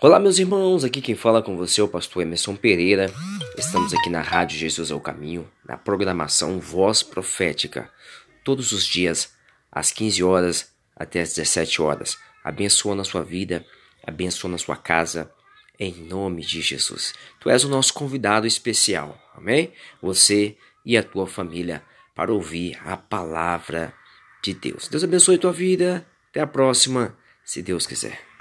Olá, meus irmãos, aqui quem fala com você é o pastor Emerson Pereira. Estamos aqui na Rádio Jesus é o Caminho, na programação Voz Profética, todos os dias, às 15 horas até às 17 horas. Abençoa a sua vida, abençoa a sua casa, em nome de Jesus. Tu és o nosso convidado especial, amém? Você e a tua família para ouvir a palavra de Deus. Deus abençoe a tua vida. Até a próxima, se Deus quiser.